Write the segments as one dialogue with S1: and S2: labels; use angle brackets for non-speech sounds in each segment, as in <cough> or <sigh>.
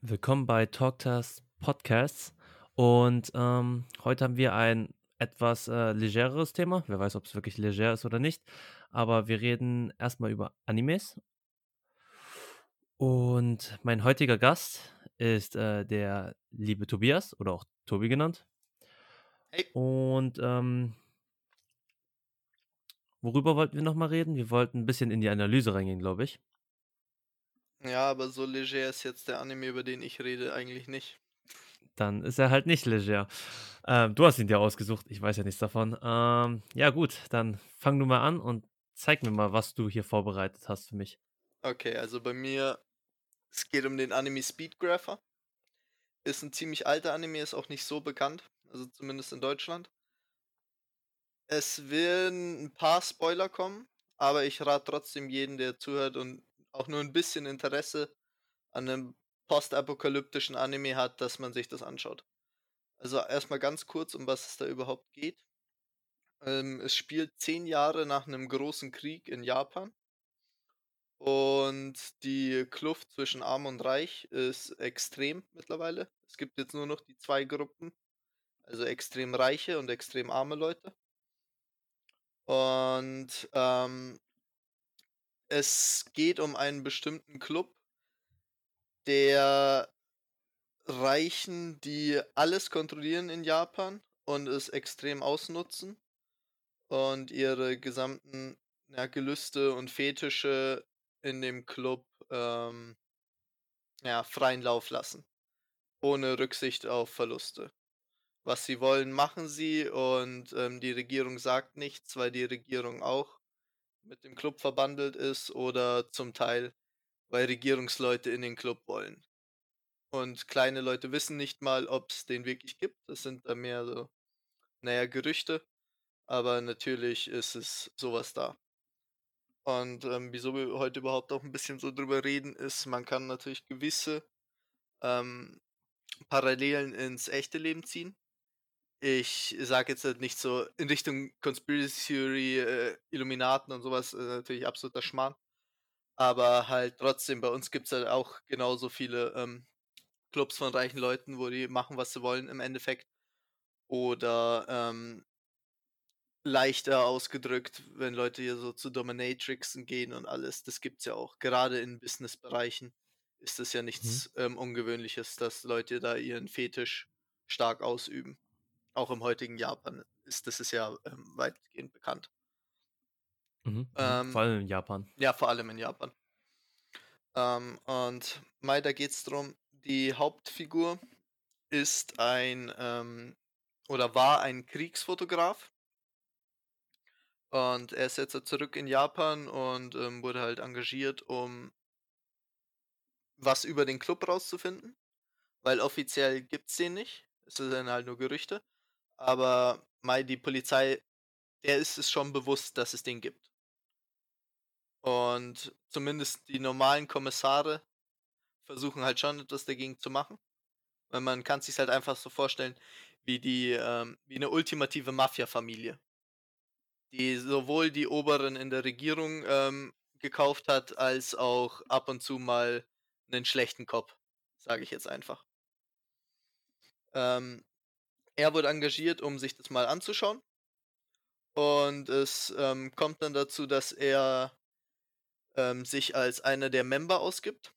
S1: Willkommen bei Talktast Podcasts. Und ähm, heute haben wir ein etwas äh, legereres Thema. Wer weiß, ob es wirklich leger ist oder nicht. Aber wir reden erstmal über Animes. Und mein heutiger Gast ist äh, der liebe Tobias oder auch Tobi genannt.
S2: Hey.
S1: Und ähm, worüber wollten wir nochmal reden? Wir wollten ein bisschen in die Analyse reingehen, glaube ich.
S2: Ja, aber so leger ist jetzt der Anime, über den ich rede, eigentlich nicht.
S1: Dann ist er halt nicht leger. Ähm, du hast ihn dir ausgesucht, ich weiß ja nichts davon. Ähm, ja, gut, dann fang du mal an und zeig mir mal, was du hier vorbereitet hast für mich.
S2: Okay, also bei mir, es geht um den Anime Speedgrapher. Ist ein ziemlich alter Anime, ist auch nicht so bekannt, also zumindest in Deutschland. Es werden ein paar Spoiler kommen, aber ich rate trotzdem jeden, der zuhört und auch nur ein bisschen Interesse an einem postapokalyptischen Anime hat, dass man sich das anschaut. Also erstmal ganz kurz, um was es da überhaupt geht. Ähm, es spielt zehn Jahre nach einem großen Krieg in Japan. Und die Kluft zwischen Arm und Reich ist extrem mittlerweile. Es gibt jetzt nur noch die zwei Gruppen. Also extrem reiche und extrem arme Leute. Und ähm, es geht um einen bestimmten Club, der Reichen, die alles kontrollieren in Japan und es extrem ausnutzen und ihre gesamten ja, Gelüste und Fetische in dem Club ähm, ja, freien Lauf lassen. Ohne Rücksicht auf Verluste. Was sie wollen, machen sie und ähm, die Regierung sagt nichts, weil die Regierung auch mit dem Club verbandelt ist oder zum Teil, weil Regierungsleute in den Club wollen. Und kleine Leute wissen nicht mal, ob es den wirklich gibt. Das sind da mehr so, naja, Gerüchte. Aber natürlich ist es sowas da. Und ähm, wieso wir heute überhaupt auch ein bisschen so drüber reden, ist, man kann natürlich gewisse ähm, Parallelen ins echte Leben ziehen. Ich sage jetzt halt nicht so in Richtung Conspiracy Theory, äh, Illuminaten und sowas, äh, natürlich absoluter Schmarrn. Aber halt trotzdem, bei uns gibt es halt auch genauso viele ähm, Clubs von reichen Leuten, wo die machen, was sie wollen im Endeffekt. Oder ähm, leichter ausgedrückt, wenn Leute hier so zu Dominatrixen gehen und alles, das gibt's ja auch. Gerade in Businessbereichen ist es ja nichts mhm. ähm, Ungewöhnliches, dass Leute da ihren Fetisch stark ausüben. Auch im heutigen Japan ist das ist ja ähm, weitgehend bekannt.
S1: Mhm. mhm. Ähm, vor allem in Japan.
S2: Ja, vor allem in Japan. Ähm, und Mai, da geht es darum, die Hauptfigur ist ein ähm, oder war ein Kriegsfotograf und er ist jetzt zurück in Japan und ähm, wurde halt engagiert, um was über den Club rauszufinden. Weil offiziell gibt es den nicht. Es sind halt nur Gerüchte. Aber Mai, die Polizei, der ist es schon bewusst, dass es den gibt. Und zumindest die normalen Kommissare versuchen halt schon etwas dagegen zu machen. Weil man kann sich halt einfach so vorstellen, wie die, ähm, wie eine ultimative Mafia-Familie die sowohl die Oberen in der Regierung ähm, gekauft hat, als auch ab und zu mal einen schlechten Kopf, sage ich jetzt einfach. Ähm, er wurde engagiert, um sich das mal anzuschauen. Und es ähm, kommt dann dazu, dass er ähm, sich als einer der Member ausgibt.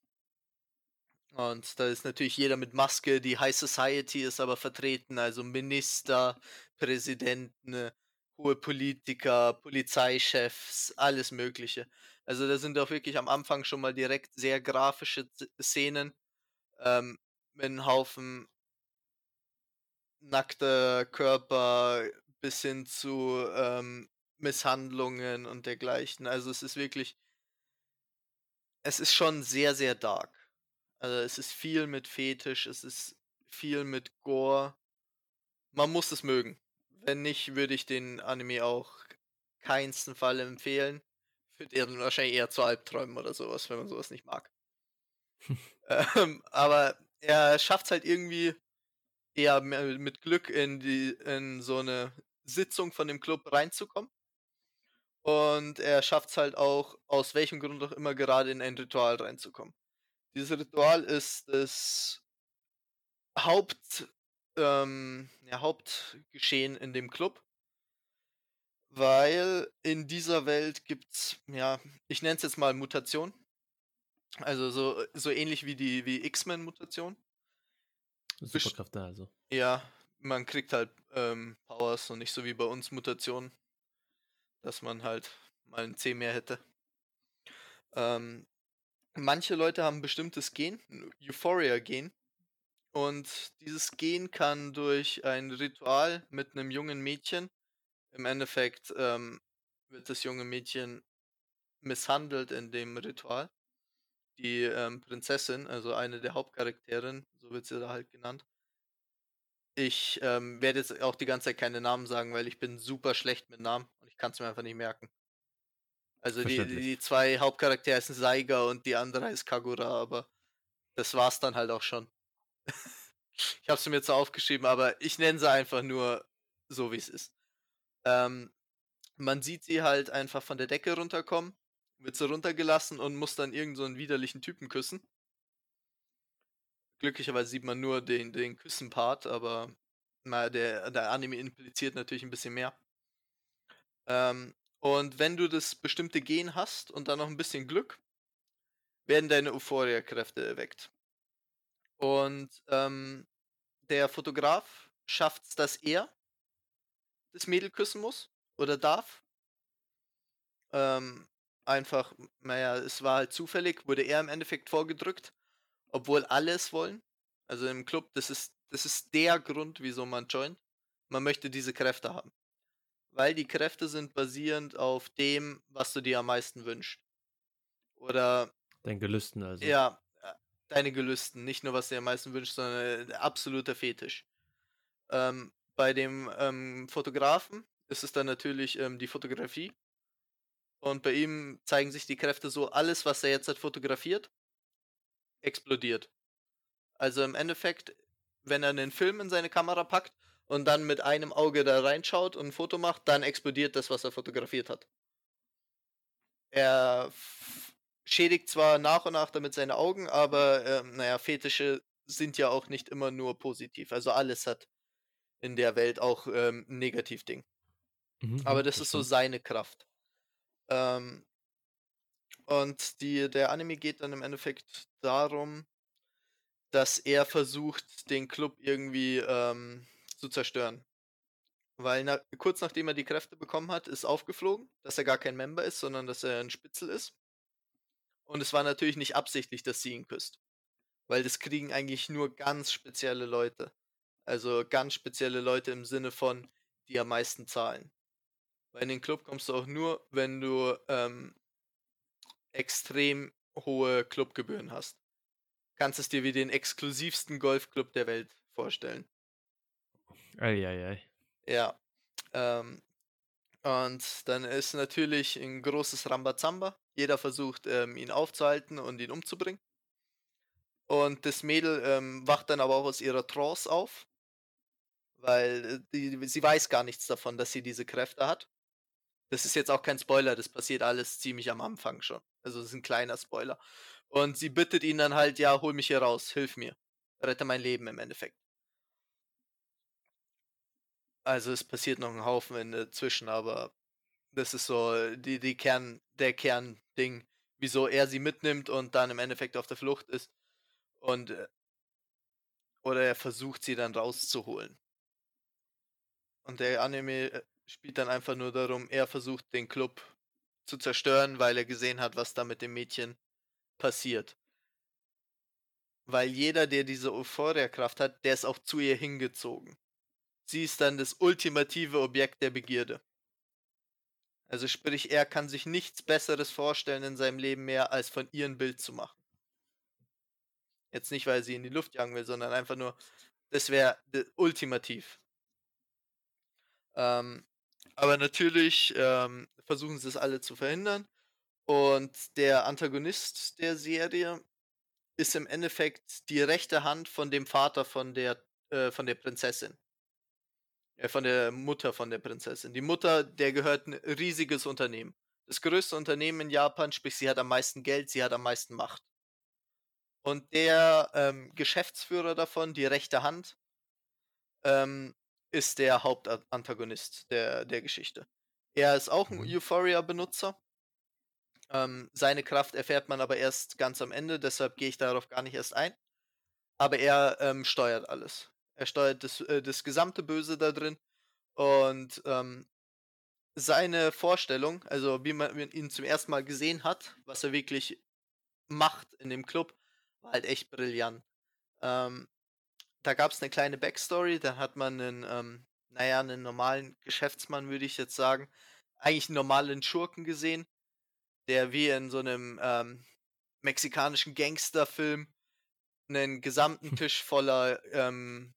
S2: Und da ist natürlich jeder mit Maske, die High Society ist aber vertreten, also Minister, Präsidenten, hohe Politiker, Polizeichefs, alles Mögliche. Also da sind auch wirklich am Anfang schon mal direkt sehr grafische Szenen ähm, mit einem Haufen nackter Körper bis hin zu ähm, Misshandlungen und dergleichen. Also es ist wirklich, es ist schon sehr, sehr dark. Also es ist viel mit Fetisch, es ist viel mit Gore. Man muss es mögen. Wenn nicht, würde ich den Anime auch keinsten Fall empfehlen. Führt er wahrscheinlich eher zu Albträumen oder sowas, wenn man sowas nicht mag. <laughs> ähm, aber er schafft es halt irgendwie eher mit Glück in die in so eine Sitzung von dem Club reinzukommen. Und er schafft es halt auch, aus welchem Grund auch immer, gerade in ein Ritual reinzukommen. Dieses Ritual ist das Haupt, ähm, ja, Hauptgeschehen in dem Club. Weil in dieser Welt gibt's, ja, ich nenne es jetzt mal Mutation. Also so, so ähnlich wie die wie X-Men-Mutation.
S1: Superkräfte also.
S2: Ja, man kriegt halt ähm, Powers und nicht so wie bei uns Mutationen, dass man halt mal ein C mehr hätte. Ähm, manche Leute haben ein bestimmtes Gen, ein Euphoria-Gen. Und dieses Gen kann durch ein Ritual mit einem jungen Mädchen, im Endeffekt ähm, wird das junge Mädchen misshandelt in dem Ritual. Die ähm, Prinzessin, also eine der Hauptcharakterin, so wird sie da halt genannt. Ich ähm, werde jetzt auch die ganze Zeit keine Namen sagen, weil ich bin super schlecht mit Namen und ich kann es mir einfach nicht merken. Also die, die zwei Hauptcharaktere sind Saiga und die andere heißt Kagura, aber das war's dann halt auch schon. <laughs> ich habe sie mir zwar aufgeschrieben, aber ich nenne sie einfach nur so, wie es ist. Ähm, man sieht sie halt einfach von der Decke runterkommen, wird sie runtergelassen und muss dann irgend so einen widerlichen Typen küssen. Glücklicherweise sieht man nur den, den Küssen-Part, aber na, der, der Anime impliziert natürlich ein bisschen mehr. Ähm, und wenn du das bestimmte Gen hast und dann noch ein bisschen Glück, werden deine Euphoria-Kräfte erweckt. Und ähm, der Fotograf schafft es, dass er das Mädel küssen muss oder darf. Ähm, einfach, naja, es war halt zufällig, wurde er im Endeffekt vorgedrückt, obwohl alle es wollen. Also im Club, das ist, das ist der Grund, wieso man joint. Man möchte diese Kräfte haben weil die Kräfte sind basierend auf dem, was du dir am meisten wünschst. Oder.
S1: Dein Gelüsten also.
S2: Ja, äh, deine Gelüsten. Nicht nur, was du dir am meisten wünschst, sondern äh, absoluter Fetisch. Ähm, bei dem ähm, Fotografen ist es dann natürlich ähm, die Fotografie. Und bei ihm zeigen sich die Kräfte so, alles, was er jetzt hat fotografiert, explodiert. Also im Endeffekt, wenn er einen Film in seine Kamera packt und dann mit einem Auge da reinschaut und ein Foto macht, dann explodiert das, was er fotografiert hat. Er schädigt zwar nach und nach damit seine Augen, aber äh, naja, Fetische sind ja auch nicht immer nur positiv. Also alles hat in der Welt auch ähm, ein Negativding. Mhm, aber das, das ist so seine Kraft. Ähm, und die, der Anime geht dann im Endeffekt darum, dass er versucht, den Club irgendwie ähm, zu zerstören. Weil na, kurz nachdem er die Kräfte bekommen hat, ist aufgeflogen, dass er gar kein Member ist, sondern dass er ein Spitzel ist. Und es war natürlich nicht absichtlich, dass sie ihn küsst. Weil das kriegen eigentlich nur ganz spezielle Leute. Also ganz spezielle Leute im Sinne von, die am meisten zahlen. Weil in den Club kommst du auch nur, wenn du ähm, extrem hohe Clubgebühren hast. Kannst es dir wie den exklusivsten Golfclub der Welt vorstellen.
S1: Eieiei.
S2: Ja. Ähm, und dann ist natürlich ein großes Rambazamba. Jeder versucht, ähm, ihn aufzuhalten und ihn umzubringen. Und das Mädel ähm, wacht dann aber auch aus ihrer Trance auf, weil äh, die, sie weiß gar nichts davon, dass sie diese Kräfte hat. Das ist jetzt auch kein Spoiler, das passiert alles ziemlich am Anfang schon. Also das ist ein kleiner Spoiler. Und sie bittet ihn dann halt, ja, hol mich hier raus, hilf mir. Rette mein Leben im Endeffekt. Also es passiert noch ein Haufen dazwischen, aber das ist so die, die Kern, der Kernding, wieso er sie mitnimmt und dann im Endeffekt auf der Flucht ist. Und äh, oder er versucht sie dann rauszuholen. Und der Anime äh, spielt dann einfach nur darum, er versucht den Club zu zerstören, weil er gesehen hat, was da mit dem Mädchen passiert. Weil jeder, der diese Euphoria-Kraft hat, der ist auch zu ihr hingezogen sie ist dann das ultimative Objekt der Begierde. Also sprich, er kann sich nichts Besseres vorstellen in seinem Leben mehr, als von ihr ein Bild zu machen. Jetzt nicht, weil sie in die Luft jagen will, sondern einfach nur, das wäre ultimativ. Ähm, aber natürlich ähm, versuchen sie es alle zu verhindern. Und der Antagonist der Serie ist im Endeffekt die rechte Hand von dem Vater von der, äh, von der Prinzessin. Äh, von der Mutter von der Prinzessin. Die Mutter, der gehört ein riesiges Unternehmen. Das größte Unternehmen in Japan, sprich, sie hat am meisten Geld, sie hat am meisten Macht. Und der ähm, Geschäftsführer davon, die rechte Hand, ähm, ist der Hauptantagonist der, der Geschichte. Er ist auch ein
S1: Mhm.
S2: Euphoria-Benutzer. Ähm, seine Kraft erfährt man aber erst ganz am Ende, deshalb gehe ich darauf gar nicht erst ein. Aber er ähm, steuert alles. Er steuert das, äh, das gesamte Böse da drin. Und ähm, seine Vorstellung, also wie man ihn zum ersten Mal gesehen hat, was er wirklich macht in dem Club, war halt echt brillant. Ähm, da gab es eine kleine Backstory, da hat man einen, ähm, naja, einen normalen Geschäftsmann, würde ich jetzt sagen, eigentlich einen normalen Schurken gesehen, der wie in so einem ähm, mexikanischen Gangsterfilm einen gesamten Tisch voller ähm,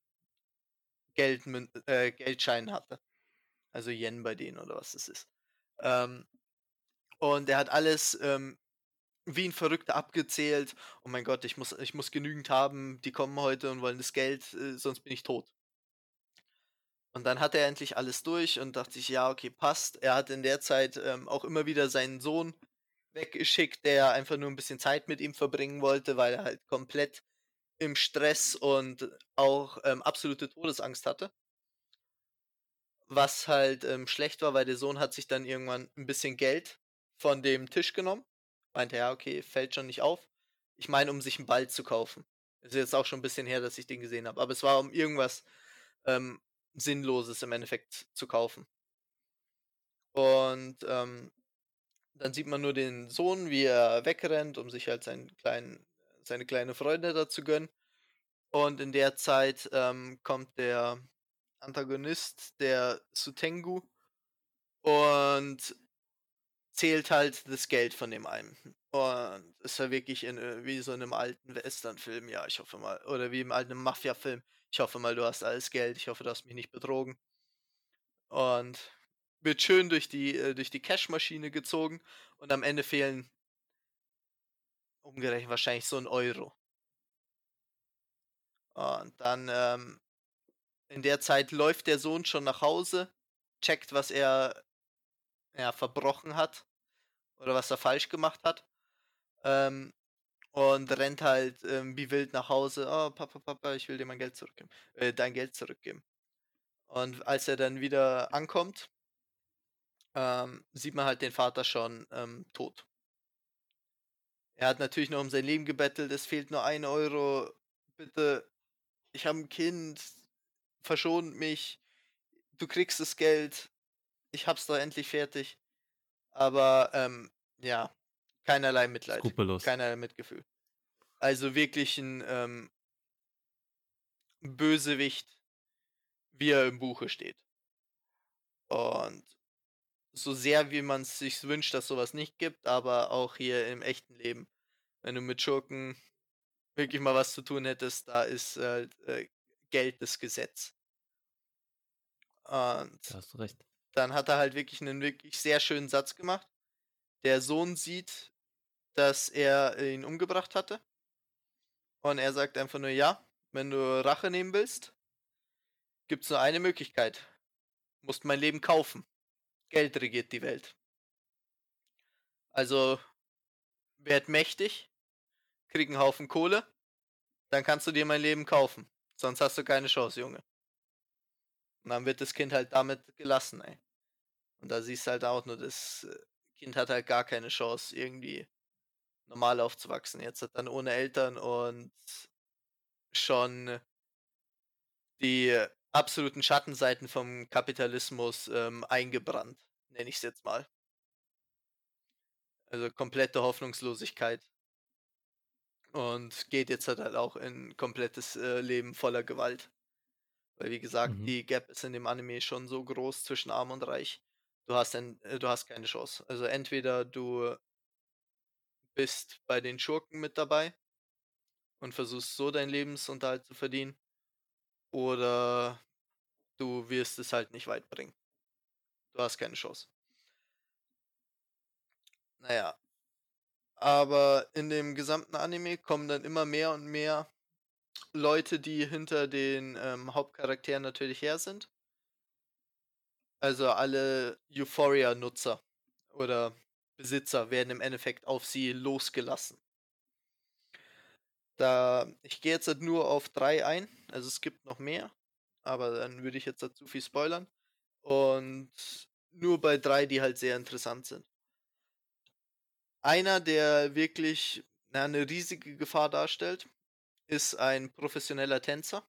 S2: Geldmün äh, Geldscheinen hatte. Also Yen bei denen oder was das ist. Ähm, und er hat alles ähm, wie ein Verrückter abgezählt. Oh mein Gott, ich muss, ich muss genügend haben, die kommen heute und wollen das Geld, äh, sonst bin ich tot. Und dann hat er endlich alles durch und dachte ich, ja, okay, passt. Er hat in der Zeit ähm, auch immer wieder seinen Sohn weggeschickt, der einfach nur ein bisschen Zeit mit ihm verbringen wollte, weil er halt komplett im Stress und auch ähm, absolute Todesangst hatte. Was halt ähm, schlecht war, weil der Sohn hat sich dann irgendwann ein bisschen Geld von dem Tisch genommen. Meinte, ja, okay, fällt schon nicht auf. Ich meine, um sich einen Ball zu kaufen. Ist jetzt auch schon ein bisschen her, dass ich den gesehen habe. Aber es war um irgendwas ähm, Sinnloses im Endeffekt zu kaufen. Und ähm, dann sieht man nur den Sohn, wie er wegrennt, um sich halt seinen kleinen, seine kleine Freunde da zu gönnen. Und in der Zeit ähm, kommt der Antagonist, der Sutengu, und zählt halt das Geld von dem einen. Und ist ja wirklich in, äh, wie so in einem alten Western-Film, ja, ich hoffe mal. Oder wie im alten Mafia-Film. Ich hoffe mal, du hast alles Geld. Ich hoffe, du hast mich nicht betrogen. Und wird schön durch die, äh, durch die Cash-Maschine gezogen. Und am Ende fehlen umgerechnet wahrscheinlich so ein Euro. Und dann ähm, in der Zeit läuft der Sohn schon nach Hause, checkt, was er ja, verbrochen hat oder was er falsch gemacht hat. Ähm, und rennt halt ähm, wie wild nach Hause. Oh, Papa, Papa, ich will dir mein Geld zurückgeben. Äh, dein Geld zurückgeben. Und als er dann wieder ankommt, ähm, sieht man halt den Vater schon ähm, tot. Er hat natürlich noch um sein Leben gebettelt, es fehlt nur ein Euro. Bitte, ich habe ein Kind, verschont mich, du kriegst das Geld, ich hab's doch endlich fertig. Aber ähm, ja, keinerlei Mitleid,
S1: Skrupellos.
S2: keinerlei Mitgefühl. Also wirklich ein ähm, Bösewicht, wie er im Buche steht. Und so sehr, wie man es sich wünscht, dass sowas nicht gibt, aber auch hier im echten Leben, wenn du mit Schurken wirklich mal was zu tun hättest, da ist halt äh, Geld das Gesetz. Und
S1: Da hast du recht.
S2: Dann hat er halt wirklich einen wirklich sehr schönen Satz gemacht. Der Sohn sieht, dass er ihn umgebracht hatte. Und er sagt einfach nur, ja, wenn du Rache nehmen willst, gibt es nur eine Möglichkeit. Musst mein Leben kaufen. Geld regiert die Welt. Also, werd mächtig, krieg einen Haufen Kohle, dann kannst du dir mein Leben kaufen. Sonst hast du keine Chance, Junge. Und dann wird das Kind halt damit gelassen, ey. Und da siehst du halt auch nur, das äh, Kind hat halt gar keine Chance, irgendwie normal aufzuwachsen. Jetzt hat dann ohne Eltern und schon die absoluten Schattenseiten vom Kapitalismus ähm, eingebrannt, nenne ich es jetzt mal. Also komplette Hoffnungslosigkeit. Und geht jetzt halt, halt auch in komplettes äh, Leben voller Gewalt. Weil wie gesagt,
S1: Mhm.
S2: die Gap ist in dem Anime schon so groß zwischen Arm und Reich. Du hast ein, äh, du hast keine Chance. Also entweder du bist bei den Schurken mit dabei und versuchst so deinen Lebensunterhalt zu verdienen, oder du wirst es halt nicht weit bringen. Du hast keine Chance. Naja. Aber in dem gesamten Anime kommen dann immer mehr und mehr Leute, die hinter den ähm, Hauptcharakteren natürlich her sind. Also alle Euphoria-Nutzer oder Besitzer werden im Endeffekt auf sie losgelassen. Da ich gehe jetzt nur auf 3 ein, also es gibt noch mehr, aber dann würde ich jetzt zu viel spoilern. Und nur bei 3, die halt sehr interessant sind. Einer, der wirklich, na, 'ne riesige Gefahr darstellt, ist ein professioneller Tänzer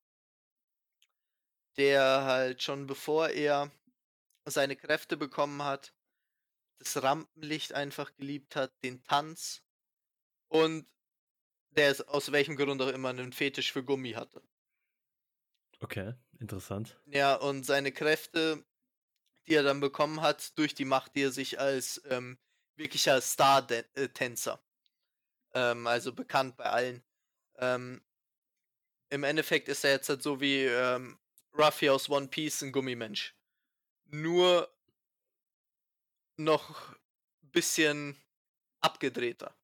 S2: der halt schon bevor er seine Kräfte bekommen hat, das Rampenlicht einfach geliebt hat, den Tanz und der es aus welchem Grund auch immer 'nen Fetisch für Gummi hatte.
S1: Okay, interessant.
S2: Ja, und seine Kräfte, die er dann bekommen hat durch die Macht, die er sich als, ähm, wirklicher Star de äh, ähm, also bekannt bei allen. Ähm im Endeffekt ist er jetzt halt so wie, ähm, Ruffy aus One Piece 'n Gummimensch. Nur noch bisschen abgedrehter.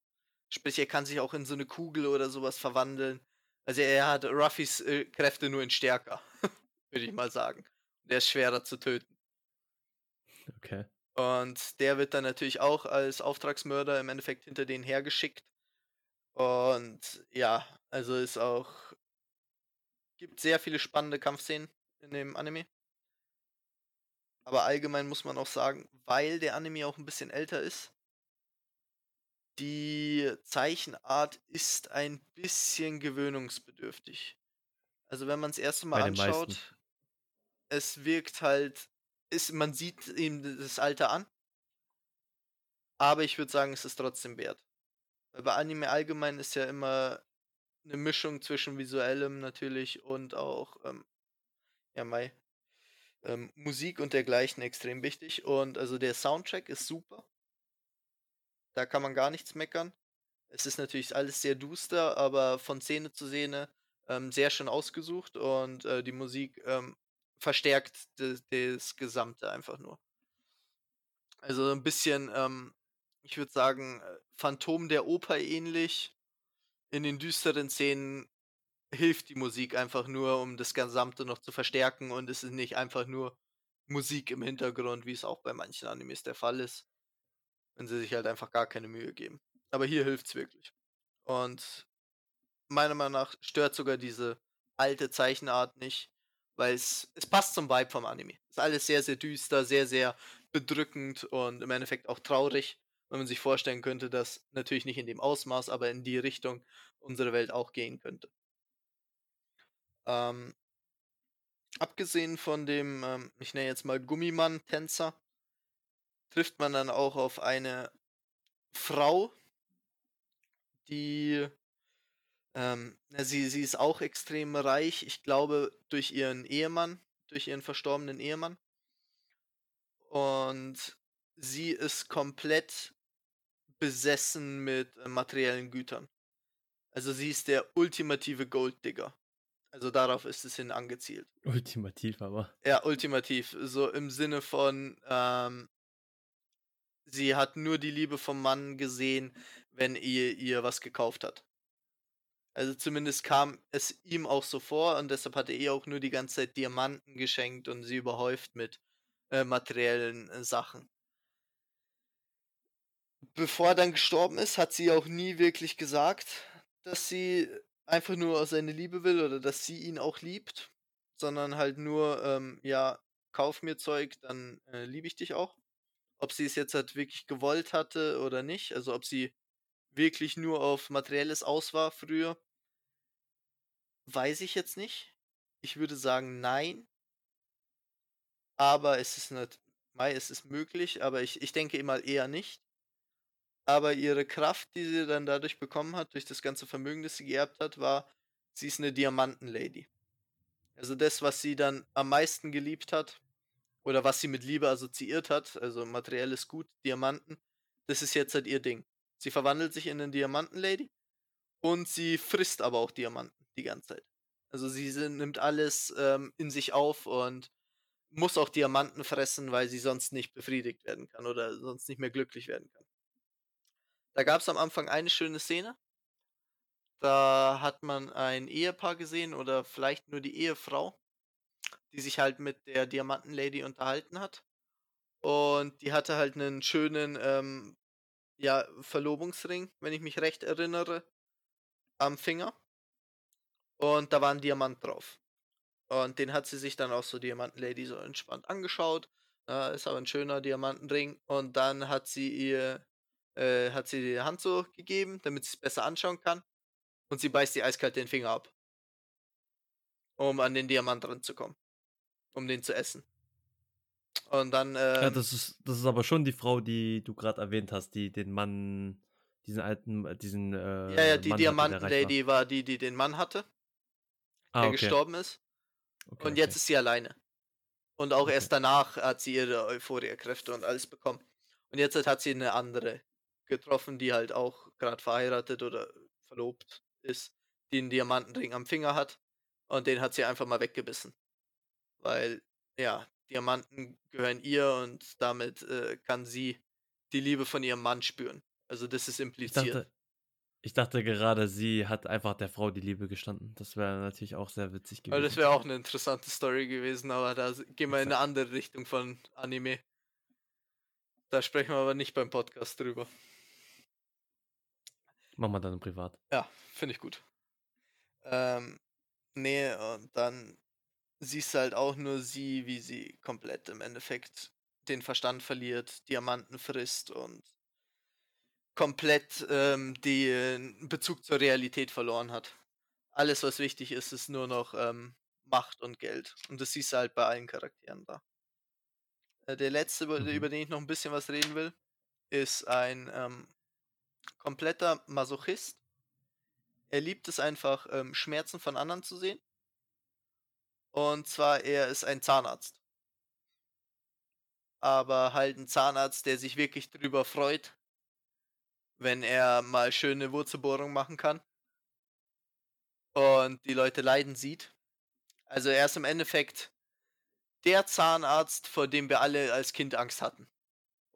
S2: Sprich, er kann sich auch in so 'ne Kugel oder so was verwandeln. Also, er hat Ruffys, äh, Kräfte nur in stärker, <laughs> würde ich mal sagen. Der ist schwerer zu töten.
S1: Okay.
S2: Und der wird dann natürlich auch als Auftragsmörder im Endeffekt hinter denen hergeschickt. Und ja, also ist auch gibt sehr viele spannende Kampfszenen in dem Anime. Aber allgemein muss man auch sagen, weil der Anime auch 'n bisschen älter ist die Zeichenart ist ein bisschen gewöhnungsbedürftig. Also, wenn man's erste Mal
S1: meisten.
S2: anschaut, es wirkt halt es man sieht ihm das Alter an aber ich würde sagen, es ist trotzdem wert. Weil bei Anime allgemein ist ja immer 'ne Mischung zwischen Visuellem natürlich und auch, ähm, ja, mei ähm, Musik und dergleichen extrem wichtig und also der Soundtrack ist super. Da kann man gar nichts meckern. Es ist natürlich alles sehr duster, aber von Szene zu Szene, ähm, sehr schön ausgesucht und, äh, die Musik, ähm, verstärkt das Gesamte einfach nur. Also 'n bisschen, ähm, ich würde sagen, äh, Phantom der Oper ähnlich. In den düsteren Szenen hilft die Musik einfach nur, um das Gesamte noch zu verstärken und es ist nicht einfach nur Musik im Hintergrund, wie's auch bei manchen Animes der Fall ist, wenn sie sich halt einfach gar keine Mühe geben. Aber hier hilft's wirklich. Und meiner Meinung nach stört sogar diese alte Zeichenart nicht, weil's es passt zum Vibe vom Anime. Ist alles sehr, sehr düster, sehr, sehr bedrückend und im Endeffekt auch traurig, wenn man sich vorstellen könnte, dass natürlich nicht in dem Ausmaß, aber in die Richtung unsere Welt auch gehen könnte. Ähm abgesehen von dem, ähm, ich nenne jetzt mal Gummimann-Tänzer trifft man dann auch auf eine Frau die ähm, sie sie ist auch extrem reich, ich glaube, durch ihren Ehemann durch ihren verstorbenen Ehemann. Und sie ist komplett besessen mit, äh, materiellen Gütern. Also, sie ist der ultimative Gold-Digger. Also, darauf ist es hin angezielt.
S1: Ultimativ aber.
S2: Ja, ultimativ, so im Sinne von, ähm sie hat nur die Liebe vom Mann gesehen, wenn er ihr was gekauft hat. Also, zumindest kam es ihm auch so vor und deshalb hat er ihr auch nur die ganze Zeit Diamanten geschenkt und sie überhäuft mit, äh, materiellen, äh, Sachen. Bevor er dann gestorben ist, hat sie auch nie wirklich gesagt, dass sie einfach nur seine Liebe will oder dass sie ihn auch liebt, sondern halt nur, ähm, ja: „Kauf mir Zeug, dann, äh, liebe ich dich auch.“ Ob sie es jetzt halt wirklich gewollt hatte oder nicht, also ob sie wirklich nur auf Materielles aus war früher weiß ich jetzt nicht. Ich würde sagen, nein. Aber es ist mei, es ist möglich, aber ich ich denke mal eher nicht. Aber ihre Kraft, die sie dann dadurch bekommen hat, durch das ganze Vermögen, das sie geerbt hat, war, sie ist 'ne Diamanten-Lady. Also, das, was sie dann am meisten geliebt hat oder was sie mit Liebe assoziiert hat, also materielles Gut, Diamanten, das ist jetzt halt ihr Ding. Sie verwandelt sich in 'ne Diamanten-Lady und sie frisst aber auch Diamanten die ganze Zeit. Also, sie sie nimmt alles, ähm, in sich auf und muss auch Diamanten fressen, weil sie sonst nicht befriedigt werden kann oder sonst nicht mehr glücklich werden kann. Da gab's am Anfang eine schöne Szene da hat man ein Ehepaar gesehen oder vielleicht nur die Ehefrau, die sich halt mit der Diamanten-Lady unterhalten hat. Und die hatte halt 'nen schönen, ähm, ja, Verlobungsring, wenn ich mich recht erinnere, am Finger. Und da war ein Diamant drauf. Und den hat sie sich dann auch so Diamantenlady so entspannt angeschaut. Ja, ist aber ein schöner Diamantenring. Und dann hat sie ihr, äh, hat sie die Hand so gegeben, damit sie es besser anschauen kann. Und sie beißt die eiskalt den Finger ab. Um an den Diamant ranzukommen. Um den zu essen. Und dann. Ähm,
S1: ja, das ist, das ist aber schon die Frau, die du gerade erwähnt hast, die den Mann, diesen alten, äh, diesen. Äh,
S2: ja, ja, die Diamantenlady war. war die, die den Mann hatte. Ah, der okay. gestorben ist. Okay, und jetzt okay. ist sie alleine. Und auch erst danach hat sie ihre Euphoria-Kräfte und alles bekommen. Und jetzt hat sie eine andere getroffen, die halt auch gerade verheiratet oder verlobt ist, die einen Diamantenring am Finger hat. Und den hat sie einfach mal weggebissen. Weil, ja, Diamanten gehören ihr und damit äh, kann sie die Liebe von ihrem Mann spüren. Also das ist impliziert.
S1: Ich dachte, ich dachte gerade, sie hat einfach der Frau die Liebe gestanden. Das wäre natürlich auch sehr witzig
S2: gewesen. Aber das wäre auch eine interessante Story gewesen, aber da gehen wir in eine andere Richtung von Anime. Da sprechen wir aber nicht beim Podcast drüber.
S1: Machen wir dann privat.
S2: Ja, finde ich gut. Ähm, nee, und dann siehst du halt auch nur sie, wie sie komplett im Endeffekt den Verstand verliert, Diamanten frisst und komplett ähm, den Bezug zur Realität verloren hat. Alles, was wichtig ist, ist nur noch ähm, Macht und Geld. Und das siehst du halt bei allen Charakteren da. Äh, der letzte, über, mhm. über, den ich noch ein bisschen was reden will, ist ein ähm, kompletter Masochist. Er liebt es einfach, ähm, Schmerzen von anderen zu sehen. Und zwar, er ist ein Zahnarzt. Aber halt ein Zahnarzt, der sich wirklich drüber freut, wenn er mal schöne Wurzelbohrung machen kann und die Leute leiden sieht. Also er ist im Endeffekt der Zahnarzt, vor dem wir alle als Kind Angst hatten.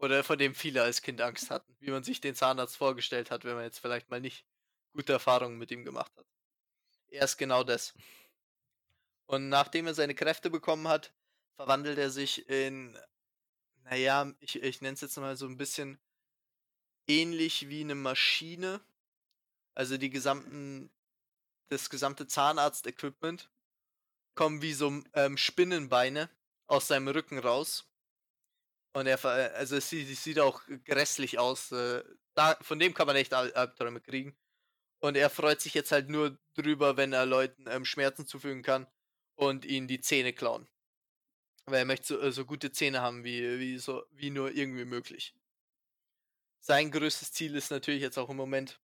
S2: Oder vor dem viele als Kind Angst hatten, wie man sich den Zahnarzt vorgestellt hat, wenn man jetzt vielleicht mal nicht gute Erfahrungen mit ihm gemacht hat. Er ist genau das. Und nachdem er seine Kräfte bekommen hat, verwandelt er sich in, naja, ich, ich nenne es jetzt mal so ein bisschen ähnlich wie eine Maschine. Also die gesamten, das gesamte Zahnarzt-Equipment kommen wie so ähm, Spinnenbeine aus seinem Rücken raus. Und er, also es sieht, es sieht auch grässlich aus. Äh, da, von dem kann man echt Albträume kriegen. Und er freut sich jetzt halt nur drüber, wenn er Leuten ähm, Schmerzen zufügen kann und ihnen die Zähne klauen. Weil er möchte so, äh, so gute Zähne haben, wie, wie, so, wie nur irgendwie möglich sein größtes Ziel ist natürlich jetzt auch im Moment,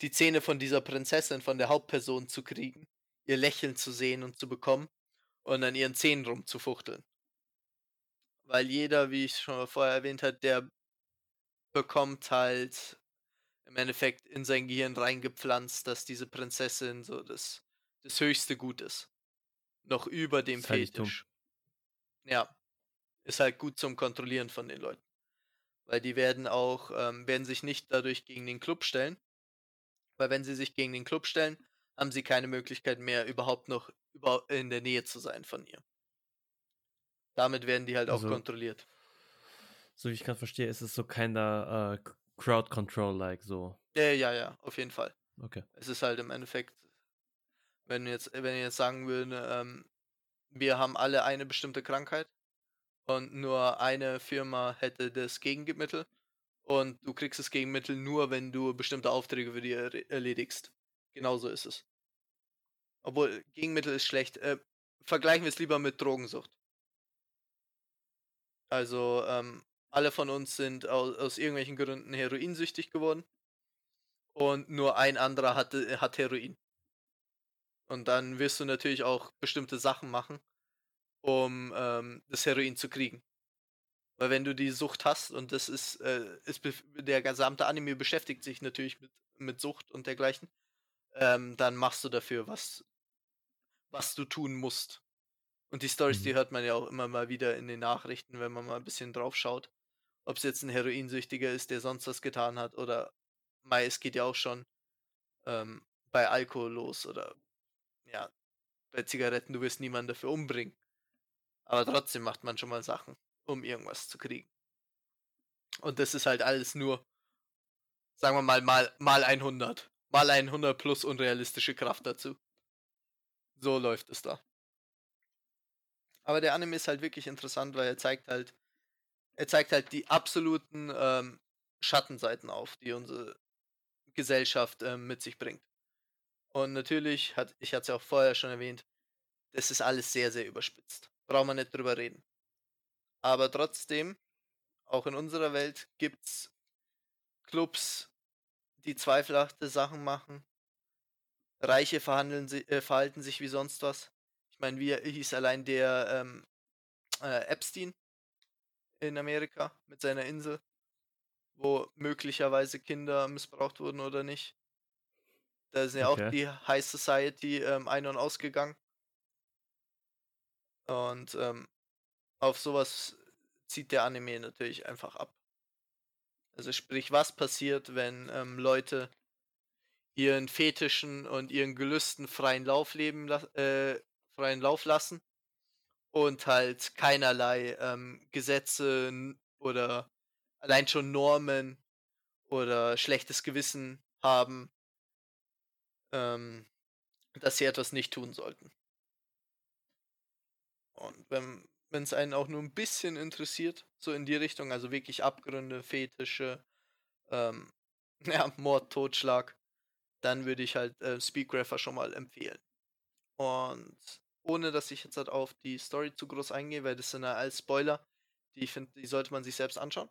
S2: die Zähne von dieser Prinzessin, von der Hauptperson zu kriegen, ihr Lächeln zu sehen und zu bekommen und an ihren Zähnen rumzufuchteln. Weil jeder, wie ich schon vorher erwähnt habe, der bekommt halt im Endeffekt in sein Gehirn reingepflanzt, dass diese Prinzessin so das, das höchste Gut ist. Noch über dem Fetisch. Ja. Ist halt gut zum Kontrollieren von den Leuten. Weil die werden auch, ähm, werden sich nicht dadurch gegen den Club stellen. Weil wenn sie sich gegen den Club stellen, haben sie keine Möglichkeit mehr, überhaupt noch in der Nähe zu sein von ihr. Damit werden die halt also, auch kontrolliert.
S1: So wie ich gerade verstehe, ist es so keiner äh, Crowd Control-like so.
S2: Ja, ja, ja, auf jeden Fall.
S1: Okay.
S2: Es ist halt im Endeffekt, wenn jetzt, wenn jetzt sagen würde, ähm, wir haben alle eine bestimmte Krankheit und nur eine Firma hätte das Gegenmittel und du kriegst das Gegenmittel nur, wenn du bestimmte Aufträge für die erledigst. Genauso ist es. Obwohl, Gegenmittel ist schlecht. Äh, vergleichen wir es lieber mit Drogensucht. Also, ähm, alle von uns sind aus, aus irgendwelchen Gründen heroinsüchtig geworden. Und nur ein anderer hatte, hat Heroin. Und dann wirst du natürlich auch bestimmte Sachen machen, um ähm, das Heroin zu kriegen. Weil wenn du die Sucht hast, und das ist, äh, ist der gesamte Anime beschäftigt sich natürlich mit, mit Sucht und dergleichen, ähm, dann machst du dafür, was, was du tun musst. Und die Stories, mhm. die hört man ja auch immer mal wieder in den Nachrichten, wenn man mal ein bisschen drauf schaut. Ob es jetzt ein Heroinsüchtiger ist, der sonst was getan hat, oder Mai, es geht ja auch schon ähm, bei Alkohol los, oder ja, bei Zigaretten, du wirst niemanden dafür umbringen. Aber trotzdem macht man schon mal Sachen, um irgendwas zu kriegen. Und das ist halt alles nur, sagen wir mal, mal, mal 100. Mal 100 plus unrealistische Kraft dazu. So läuft es da. Aber der Anime ist halt wirklich interessant, weil er zeigt halt, er zeigt halt die absoluten ähm, Schattenseiten auf, die unsere Gesellschaft ähm, mit sich bringt. Und natürlich, hat, ich hatte es ja auch vorher schon erwähnt, das ist alles sehr, sehr überspitzt. Braucht man nicht drüber reden. Aber trotzdem, auch in unserer Welt gibt es Clubs, die zweifelhafte Sachen machen. Reiche verhandeln, äh, verhalten sich wie sonst was. Ich meine, wie hieß allein der ähm, äh, Epstein in Amerika mit seiner Insel, wo möglicherweise Kinder missbraucht wurden oder nicht. Da sind ja okay. auch die High Society ähm, ein- und ausgegangen. Und ähm, auf sowas zieht der Anime natürlich einfach ab. Also sprich, was passiert, wenn ähm, Leute ihren Fetischen und ihren Gelüsten freien Lauf leben, äh, freien Lauf lassen und halt keinerlei ähm, Gesetze oder allein schon Normen oder schlechtes Gewissen haben, ähm, dass sie etwas nicht tun sollten. Und wenn es einen auch nur ein bisschen interessiert, so in die Richtung, also wirklich Abgründe, Fetische, ähm, <laughs> ja, Mord, Totschlag, dann würde ich halt äh, Speedgrapher schon mal empfehlen. Und ohne dass ich jetzt halt auf die Story zu groß eingehe, weil das sind ja als Spoiler, die ich finde, die sollte man sich selbst anschauen.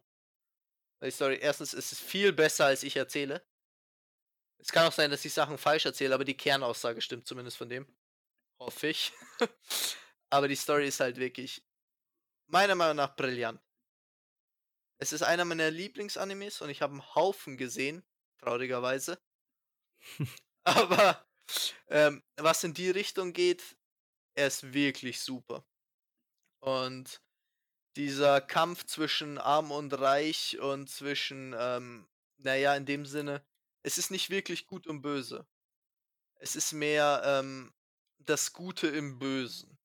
S2: Die Story, erstens ist es viel besser, als ich erzähle. Es kann auch sein, dass ich Sachen falsch erzähle, aber die Kernaussage stimmt zumindest von dem. Hoffe ich. <laughs> aber die Story ist halt wirklich meiner Meinung nach brillant. Es ist einer meiner Lieblingsanimes und ich habe einen Haufen gesehen, traurigerweise. <laughs> aber ähm, was in die Richtung geht, er ist wirklich super. Und dieser Kampf zwischen Arm und Reich und zwischen, ähm, naja, in dem Sinne, es ist nicht wirklich gut und böse. Es ist mehr ähm, das Gute im Bösen.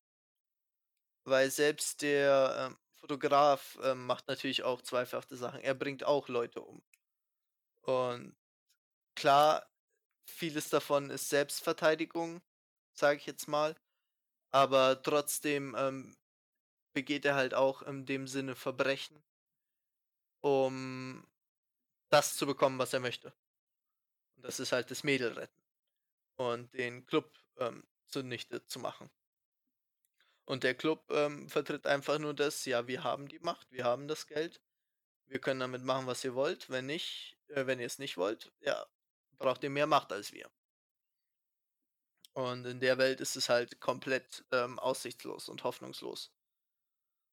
S2: Weil selbst der ähm, Fotograf ähm, macht natürlich auch zweifelhafte Sachen. Er bringt auch Leute um. Und klar, vieles davon ist Selbstverteidigung, sage ich jetzt mal. Aber trotzdem ähm, begeht er halt auch in dem Sinne Verbrechen, um das zu bekommen, was er möchte. Und das ist halt das Mädel retten. Und den Club ähm, zunichte zu machen. Und der Club ähm, vertritt einfach nur das, ja, wir haben die Macht, wir haben das Geld, wir können damit machen, was ihr wollt. Wenn nicht, äh, wenn ihr es nicht wollt, ja, braucht ihr mehr Macht als wir. Und in der Welt ist es halt komplett ähm, aussichtslos und hoffnungslos.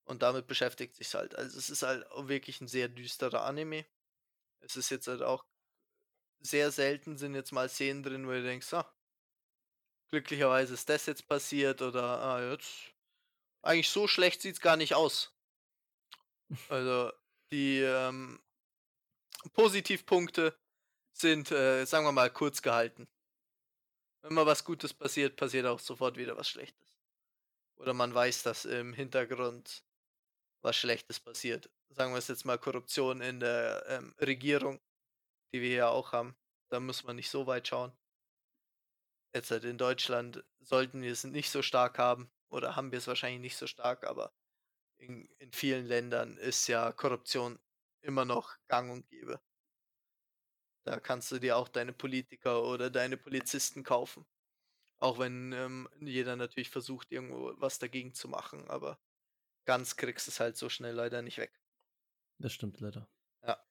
S2: Und damit beschäftigt sich halt. Also es ist halt wirklich ein sehr düsterer Anime. Es ist jetzt halt auch sehr selten sind jetzt mal Szenen drin, wo du denkst, ah, glücklicherweise ist das jetzt passiert oder ah, jetzt eigentlich so schlecht sieht es gar nicht aus. Also die ähm, Positivpunkte sind, äh, sagen wir mal, kurz gehalten. Wenn mal was Gutes passiert, passiert auch sofort wieder was Schlechtes. Oder man weiß, dass im Hintergrund was Schlechtes passiert. Sagen wir es jetzt mal Korruption in der ähm, Regierung, die wir ja auch haben. Da muss man nicht so weit schauen. Jetzt halt in Deutschland sollten wir es nicht so stark haben. Oder haben wir es wahrscheinlich nicht so stark, aber in, in vielen Ländern ist ja Korruption immer noch gang und gäbe. Da kannst du dir auch deine Politiker oder deine Polizisten kaufen. Auch wenn ähm, jeder natürlich versucht, irgendwo was dagegen zu machen, aber ganz kriegst du es halt so schnell leider nicht weg.
S1: Das stimmt leider.
S2: Ja.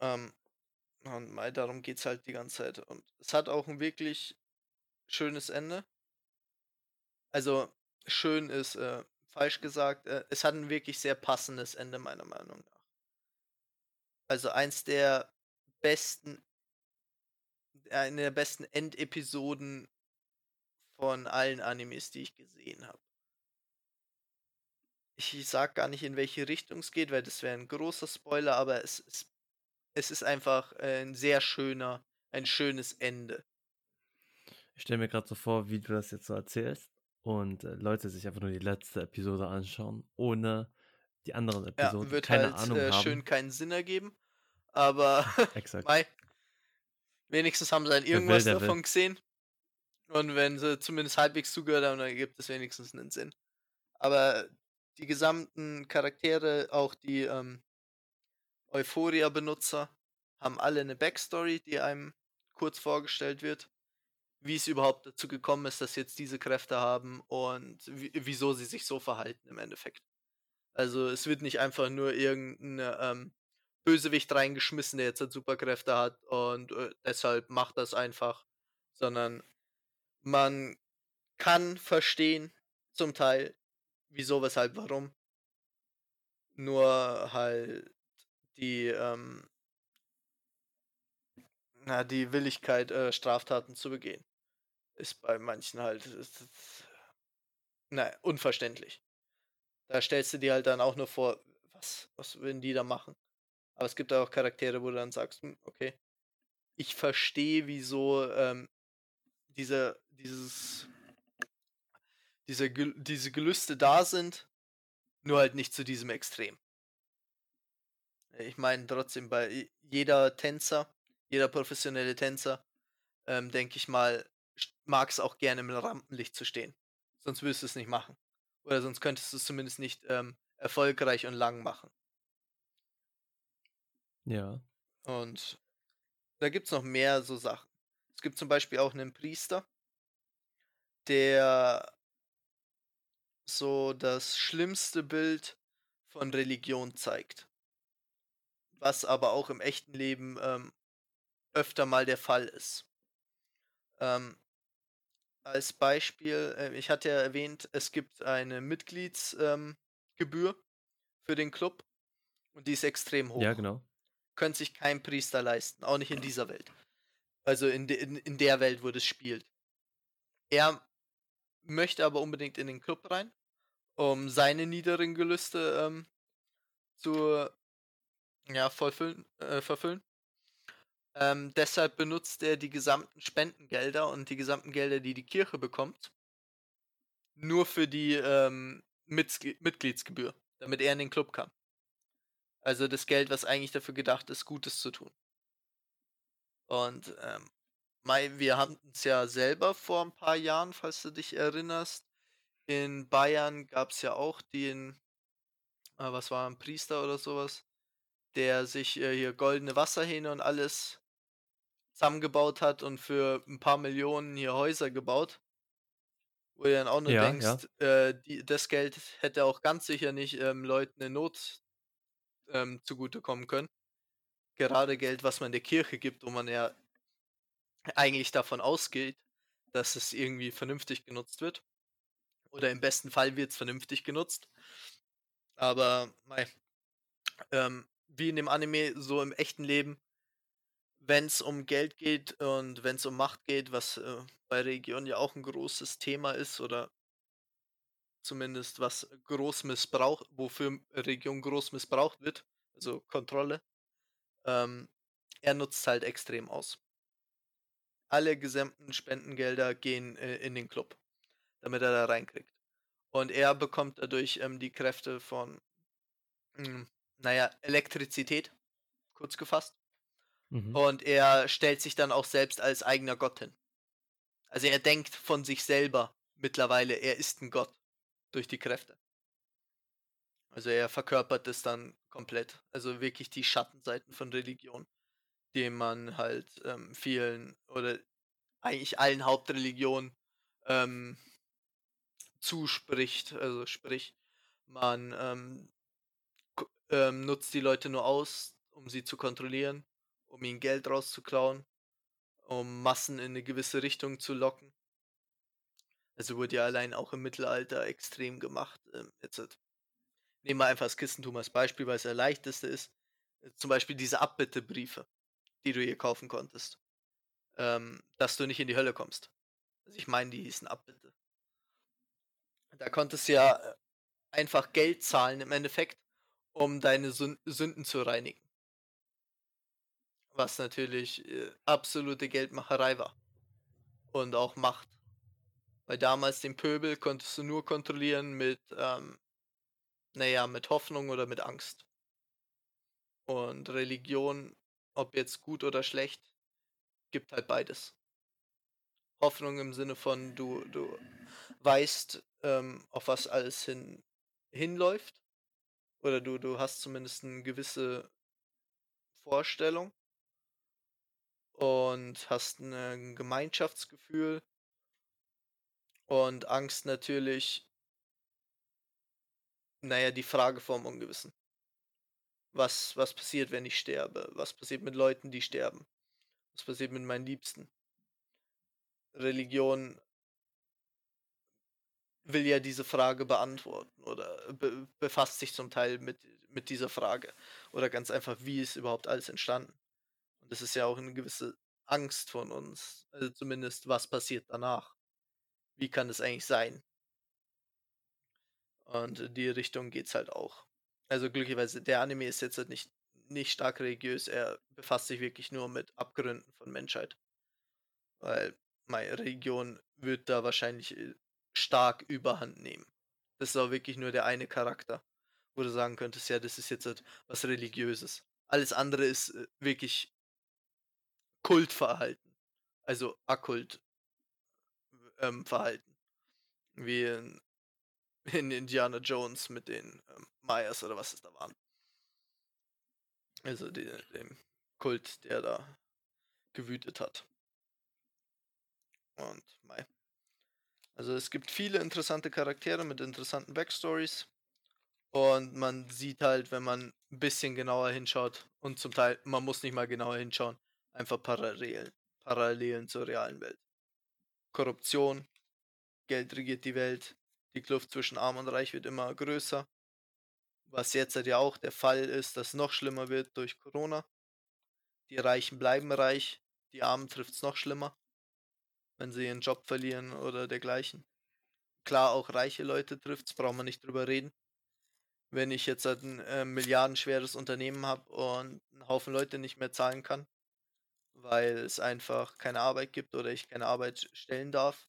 S2: Ähm, und mal darum geht es halt die ganze Zeit. Und es hat auch ein wirklich schönes Ende. Also, schön ist äh, falsch gesagt. Äh, es hat ein wirklich sehr passendes Ende, meiner Meinung nach. Also eins der besten eine der besten Endepisoden von allen Animes, die ich gesehen habe. Ich sag gar nicht, in welche Richtung es geht, weil das wäre ein großer Spoiler, aber es, es, es ist einfach ein sehr schöner, ein schönes Ende.
S1: Ich stelle mir gerade so vor, wie du das jetzt so erzählst und äh, Leute sich einfach nur die letzte Episode anschauen, ohne die anderen Episoden.
S2: Ja, wird keine halt, Ahnung äh, haben. schön keinen Sinn ergeben, aber. <laughs> Mai, Wenigstens haben sie dann irgendwas davon will. gesehen. Und wenn sie zumindest halbwegs zugehört haben, dann gibt es wenigstens einen Sinn. Aber die gesamten Charaktere, auch die ähm, Euphoria-Benutzer, haben alle eine Backstory, die einem kurz vorgestellt wird. Wie es überhaupt dazu gekommen ist, dass sie jetzt diese Kräfte haben und wieso sie sich so verhalten im Endeffekt. Also es wird nicht einfach nur irgendein ähm, Bösewicht reingeschmissen, der jetzt halt Superkräfte hat und äh, deshalb macht das einfach, sondern man kann verstehen, zum Teil, wieso, weshalb, warum. Nur halt die, ähm, na, die Willigkeit, äh, Straftaten zu begehen, ist bei manchen halt, ist, ist, na, unverständlich. Da stellst du dir halt dann auch nur vor, was, was würden die da machen? Aber es gibt auch Charaktere, wo du dann sagst, hm, okay, ich verstehe, wieso ähm, diese, dieses, diese, diese Gelüste da sind, nur halt nicht zu diesem Extrem. Ich meine trotzdem, bei jeder Tänzer, jeder professionelle Tänzer, ähm, denke ich mal, mag es auch gerne im Rampenlicht zu stehen. Sonst würdest du es nicht machen. Oder sonst könntest du es zumindest nicht ähm, erfolgreich und lang machen.
S1: Ja.
S2: Und da gibt es noch mehr so Sachen. Es gibt zum Beispiel auch einen Priester, der so das schlimmste Bild von Religion zeigt. Was aber auch im echten Leben ähm, öfter mal der Fall ist. Ähm, als Beispiel, äh, ich hatte ja erwähnt, es gibt eine Mitgliedsgebühr ähm, für den Club und die ist extrem hoch.
S1: Ja, genau.
S2: Könnte sich kein Priester leisten, auch nicht in dieser Welt. Also in, de, in, in der Welt, wo das spielt. Er möchte aber unbedingt in den Club rein, um seine niederen Gelüste ähm, zu ja, vollfüllen, äh, verfüllen. Ähm, deshalb benutzt er die gesamten Spendengelder und die gesamten Gelder, die die Kirche bekommt, nur für die ähm, Mit Mitgliedsgebühr, damit er in den Club kann. Also das Geld, was eigentlich dafür gedacht ist, Gutes zu tun. Und ähm, wir hatten es ja selber vor ein paar Jahren, falls du dich erinnerst. In Bayern gab es ja auch den, äh, was war ein Priester oder sowas, der sich äh, hier goldene Wasserhähne und alles zusammengebaut hat und für ein paar Millionen hier Häuser gebaut. Wo du dann auch nur ja, denkst, ja. Äh, die, das Geld hätte auch ganz sicher nicht ähm, Leuten in Not ähm, zugutekommen können. Gerade Geld, was man der Kirche gibt, wo man ja eigentlich davon ausgeht, dass es irgendwie vernünftig genutzt wird. Oder im besten Fall wird es vernünftig genutzt. Aber mei, ähm, wie in dem Anime, so im echten Leben, wenn es um Geld geht und wenn es um Macht geht, was äh, bei Regionen ja auch ein großes Thema ist oder zumindest was groß missbraucht, wofür Region groß missbraucht wird, also Kontrolle, ähm, er nutzt halt extrem aus. Alle gesamten Spendengelder gehen äh, in den Club, damit er da reinkriegt. Und er bekommt dadurch ähm, die Kräfte von, mh, hm, naja, Elektrizität, kurz gefasst. Mhm. Und er stellt sich dann auch selbst als eigener Gott hin. Also er denkt von sich selber mittlerweile, er ist ein Gott durch die Kräfte. Also er verkörpert es dann komplett. Also wirklich die Schattenseiten von Religion, die man halt ähm, vielen oder eigentlich allen Hauptreligionen ähm, zuspricht. Also sprich, man ähm, ähm, nutzt die Leute nur aus, um sie zu kontrollieren, um ihnen Geld rauszuklauen, um Massen in eine gewisse Richtung zu locken. Also wurde ja allein auch im Mittelalter extrem gemacht. Ähm, jetzt nehmen wir einfach das Christentum als Beispiel, weil es der leichteste ist. Äh, zum Beispiel diese Abbittebriefe, die du hier kaufen konntest. Ähm, dass du nicht in die Hölle kommst. Also ich meine, die hießen Abbitte. Da konntest du ja äh, einfach Geld zahlen im Endeffekt, um deine Sünden zu reinigen. Was natürlich äh, absolute Geldmacherei war. Und auch Macht. Weil damals den Pöbel konntest du nur kontrollieren mit, ähm, naja, mit Hoffnung oder mit Angst. Und Religion, ob jetzt gut oder schlecht, gibt halt beides. Hoffnung im Sinne von, du, du weißt, ähm, auf was alles hin, hinläuft. Oder du, du hast zumindest eine gewisse Vorstellung und hast ein Gemeinschaftsgefühl und Angst natürlich, naja, die Frage vom Ungewissen. Was, was passiert, wenn ich sterbe? Was passiert mit Leuten, die sterben? Was passiert mit meinen Liebsten? Religion will ja diese Frage beantworten oder be befasst sich zum Teil mit, mit dieser Frage. Oder ganz einfach, wie ist überhaupt alles entstanden? Und das ist ja auch eine gewisse Angst von uns. Also zumindest, was passiert danach? Wie kann es eigentlich sein? Und in die Richtung geht es halt auch. Also glücklicherweise, der Anime ist jetzt halt nicht, nicht stark religiös, er befasst sich wirklich nur mit Abgründen von Menschheit. Weil meine Religion wird da wahrscheinlich äh, stark überhand nehmen. Das ist auch wirklich nur der eine Charakter, wo du sagen könntest, ja, das ist jetzt halt was Religiöses. Alles andere ist äh, wirklich Kultverhalten. Also Akkult ähm, Verhalten. Wie in, in Indiana Jones mit den ähm, Mayas oder was es da waren. Also die, dem Kult, der da gewütet hat. Und Mai. Also es gibt viele interessante Charaktere mit interessanten Backstories. Und man sieht halt, wenn man ein bisschen genauer hinschaut, und zum Teil, man muss nicht mal genauer hinschauen, einfach Parallelen, Parallelen zur realen Welt. Korruption, Geld regiert die Welt, die Kluft zwischen Arm und Reich wird immer größer. Was jetzt halt ja auch der Fall ist, dass noch schlimmer wird durch Corona. Die Reichen bleiben reich, die Armen trifft es noch schlimmer, wenn sie ihren Job verlieren oder dergleichen. Klar, auch reiche Leute trifft es, braucht man nicht drüber reden. Wenn ich jetzt halt ein äh, milliardenschweres Unternehmen habe und einen Haufen Leute nicht mehr zahlen kann, weil es einfach keine Arbeit gibt oder ich keine Arbeit stellen darf,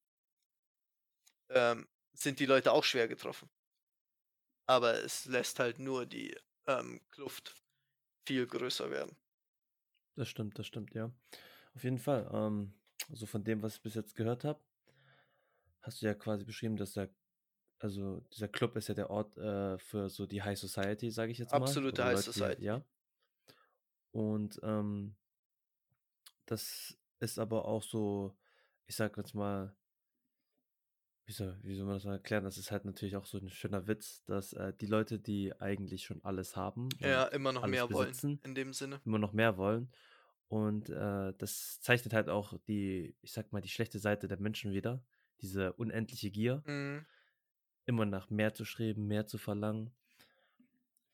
S2: ähm, sind die Leute auch schwer getroffen. Aber es lässt halt nur die ähm, Kluft viel größer werden.
S1: Das stimmt, das stimmt, ja. Auf jeden Fall. Ähm, also von dem, was ich bis jetzt gehört habe, hast du ja quasi beschrieben, dass der, also dieser Club ist ja der Ort äh, für so die High Society, sage ich jetzt
S2: mal. Absolute High
S1: Leute,
S2: Society.
S1: Die, ja. Und ähm, das ist aber auch so, ich sag jetzt mal, wie soll, wie soll man das mal erklären? Das ist halt natürlich auch so ein schöner Witz, dass äh, die Leute, die eigentlich schon alles haben,
S2: ja, immer noch mehr besitzen, wollen, in dem Sinne.
S1: Immer noch mehr wollen. Und äh, das zeichnet halt auch die, ich sag mal, die schlechte Seite der Menschen wieder. Diese unendliche Gier.
S2: Mhm.
S1: Immer nach mehr zu streben, mehr zu verlangen.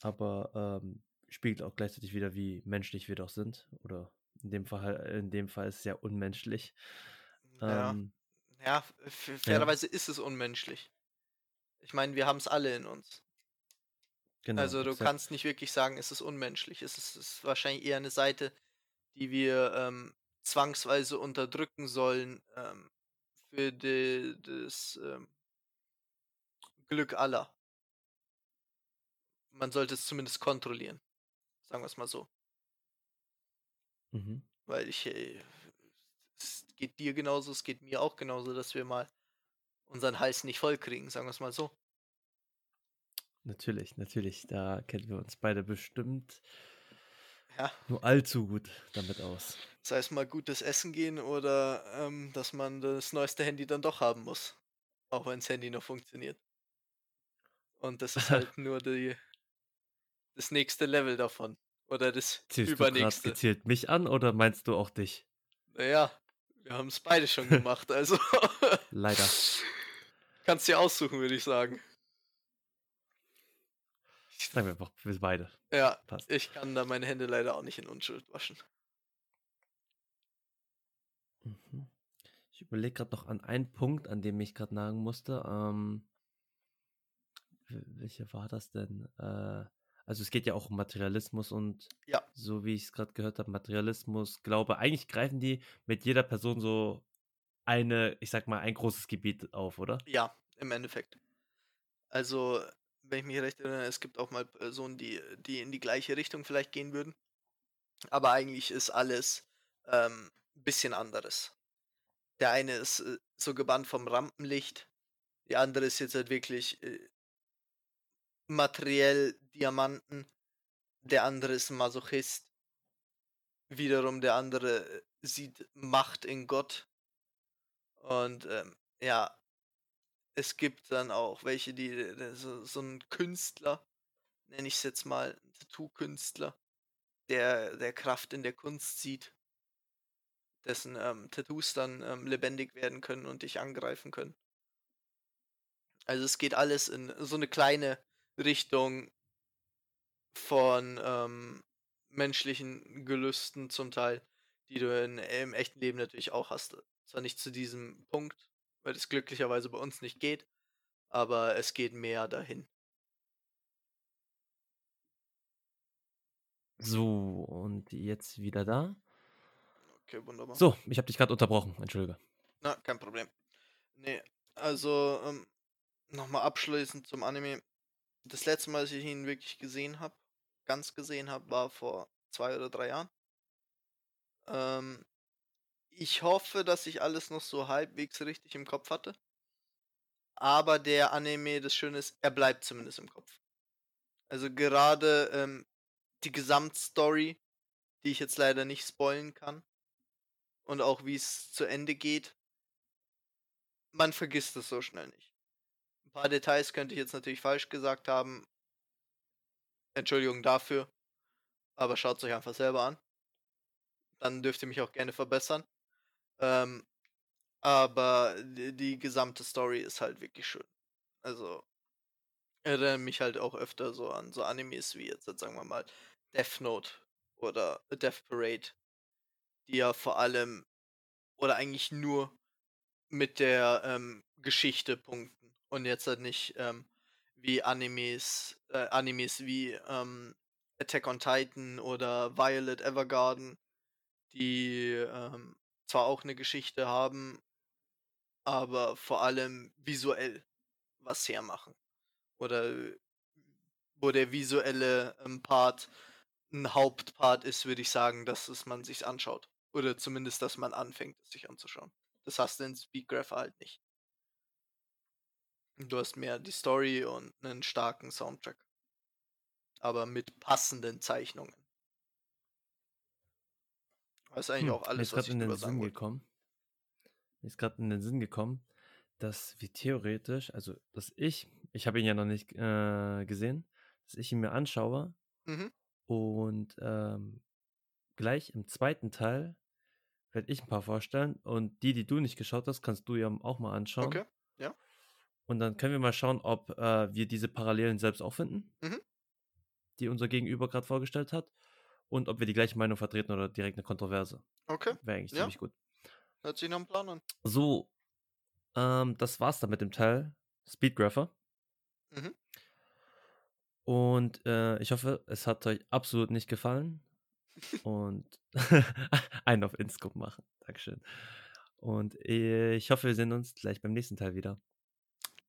S1: Aber ähm, spiegelt auch gleichzeitig wieder, wie menschlich wir doch sind. Oder in dem Fall, in dem Fall ist es ja unmenschlich.
S2: Ja. Ähm, ja, fairerweise ja. ist es unmenschlich. Ich meine, wir haben es alle in uns. Genau, also du exakt. kannst nicht wirklich sagen, es ist unmenschlich. Es ist, es ist wahrscheinlich eher eine Seite, die wir ähm, zwangsweise unterdrücken sollen ähm, für die, das ähm, Glück aller. Man sollte es zumindest kontrollieren. Sagen wir es mal so.
S1: Mhm.
S2: Weil ich, äh, es geht dir genauso, es geht mir auch genauso, dass wir mal unseren Hals nicht voll kriegen, sagen wir es mal so.
S1: Natürlich, natürlich. Da kennen wir uns beide bestimmt
S2: ja.
S1: nur allzu gut damit aus.
S2: Sei es mal gutes Essen gehen oder ähm, dass man das neueste Handy dann doch haben muss. Auch wenn das Handy noch funktioniert. Und das ist <laughs> halt nur die, das nächste Level davon. Oder das
S1: Zielst
S2: übernächste.
S1: Du gezielt mich an oder meinst du auch dich?
S2: Naja, wir haben es beide schon <laughs> gemacht, also.
S1: Leider.
S2: Kannst dir aussuchen, würde ich sagen.
S1: Sagen wir einfach, wir beide.
S2: Ja, Passt. ich kann da meine Hände leider auch nicht in Unschuld waschen.
S1: Mhm. Ich überlege gerade noch an einen Punkt, an dem ich gerade nagen musste. Ähm, welcher war das denn? Äh, also es geht ja auch um Materialismus und
S2: ja.
S1: so wie ich es gerade gehört habe, Materialismus, glaube, eigentlich greifen die mit jeder Person so eine, ich sag mal, ein großes Gebiet auf, oder?
S2: Ja, im Endeffekt. Also, wenn ich mich recht erinnere, es gibt auch mal Personen, die, die in die gleiche Richtung vielleicht gehen würden. Aber eigentlich ist alles ein ähm, bisschen anderes. der eine ist äh, so gebannt vom Rampenlicht, die andere ist jetzt halt wirklich äh, materiell Diamanten, der andere ist ein Masochist. Wiederum der andere äh, sieht Macht in Gott. Und ähm, ja, es gibt dann auch welche, die äh, so, so ein Künstler, nenne ich es jetzt mal, Tattoo-Künstler, der, der Kraft in der Kunst sieht, dessen ähm, Tattoos dann ähm, lebendig werden können und dich angreifen können. Also es geht alles in so eine kleine Richtung von ähm, menschlichen Gelüsten zum Teil, die du in, im echten Leben natürlich auch hast. Zwar nicht zu diesem Punkt, weil es glücklicherweise bei uns nicht geht, aber es geht mehr dahin.
S1: So, und jetzt wieder da.
S2: Okay, wunderbar.
S1: So, ich habe dich gerade unterbrochen, entschuldige.
S2: Na, kein Problem. Nee, also ähm, nochmal abschließend zum Anime. Das letzte Mal, dass ich ihn wirklich gesehen habe, ganz gesehen habe, war vor zwei oder drei Jahren. Ähm, ich hoffe, dass ich alles noch so halbwegs richtig im Kopf hatte. Aber der Anime, das Schöne ist, er bleibt zumindest im Kopf. Also gerade ähm, die Gesamtstory, die ich jetzt leider nicht spoilen kann. Und auch wie es zu Ende geht. Man vergisst es so schnell nicht. Ein paar Details könnte ich jetzt natürlich falsch gesagt haben. Entschuldigung dafür. Aber schaut es euch einfach selber an. Dann dürft ihr mich auch gerne verbessern. Ähm, aber die, die, gesamte Story ist halt wirklich schön. Also erinnere mich halt auch öfter so an so Animes wie jetzt, jetzt sagen wir mal Death Note oder Death Parade, die ja vor allem oder eigentlich nur mit der ähm, Geschichte punkten und jetzt halt nicht ähm, wie Animes, äh, Animes wie ähm, Attack on Titan oder Violet Evergarden, die ähm, zwar auch eine Geschichte haben, aber vor allem visuell was hermachen. Oder wo der visuelle ähm, Part ein Hauptpart ist, würde ich sagen, dass es man sich anschaut. Oder zumindest, dass man anfängt, es sich anzuschauen. Das hast du in Speedgraph halt nicht. Du hast mehr die Story und einen starken Soundtrack. Aber mit passenden Zeichnungen. Das ist eigentlich hm, auch alles,
S1: was ich in den Sinn gekommen. Mir ist gerade in den Sinn gekommen, dass wir theoretisch, also dass ich, ich habe ihn ja noch nicht äh, gesehen, dass ich ihn mir anschaue mhm. und ähm, gleich im zweiten Teil werde ich ein paar vorstellen und die, die du nicht geschaut hast, kannst du ja auch mal anschauen.
S2: Okay, ja.
S1: Und dann können wir mal schauen, ob äh, wir diese Parallelen selbst auch finden, mhm. die unser Gegenüber gerade vorgestellt hat und ob wir die gleiche Meinung vertreten oder direkt eine Kontroverse.
S2: Okay.
S1: Wäre eigentlich ja. ziemlich gut.
S2: Hört sich nach einem Plan an.
S1: So, ähm, das war's dann mit dem Teil Speedgrapher. Mhm. Und äh, ich hoffe, es hat euch absolut nicht gefallen. <laughs> und <laughs> einen auf Inscope machen. Dankeschön. Und ich hoffe, wir sehen uns gleich beim nächsten Teil wieder.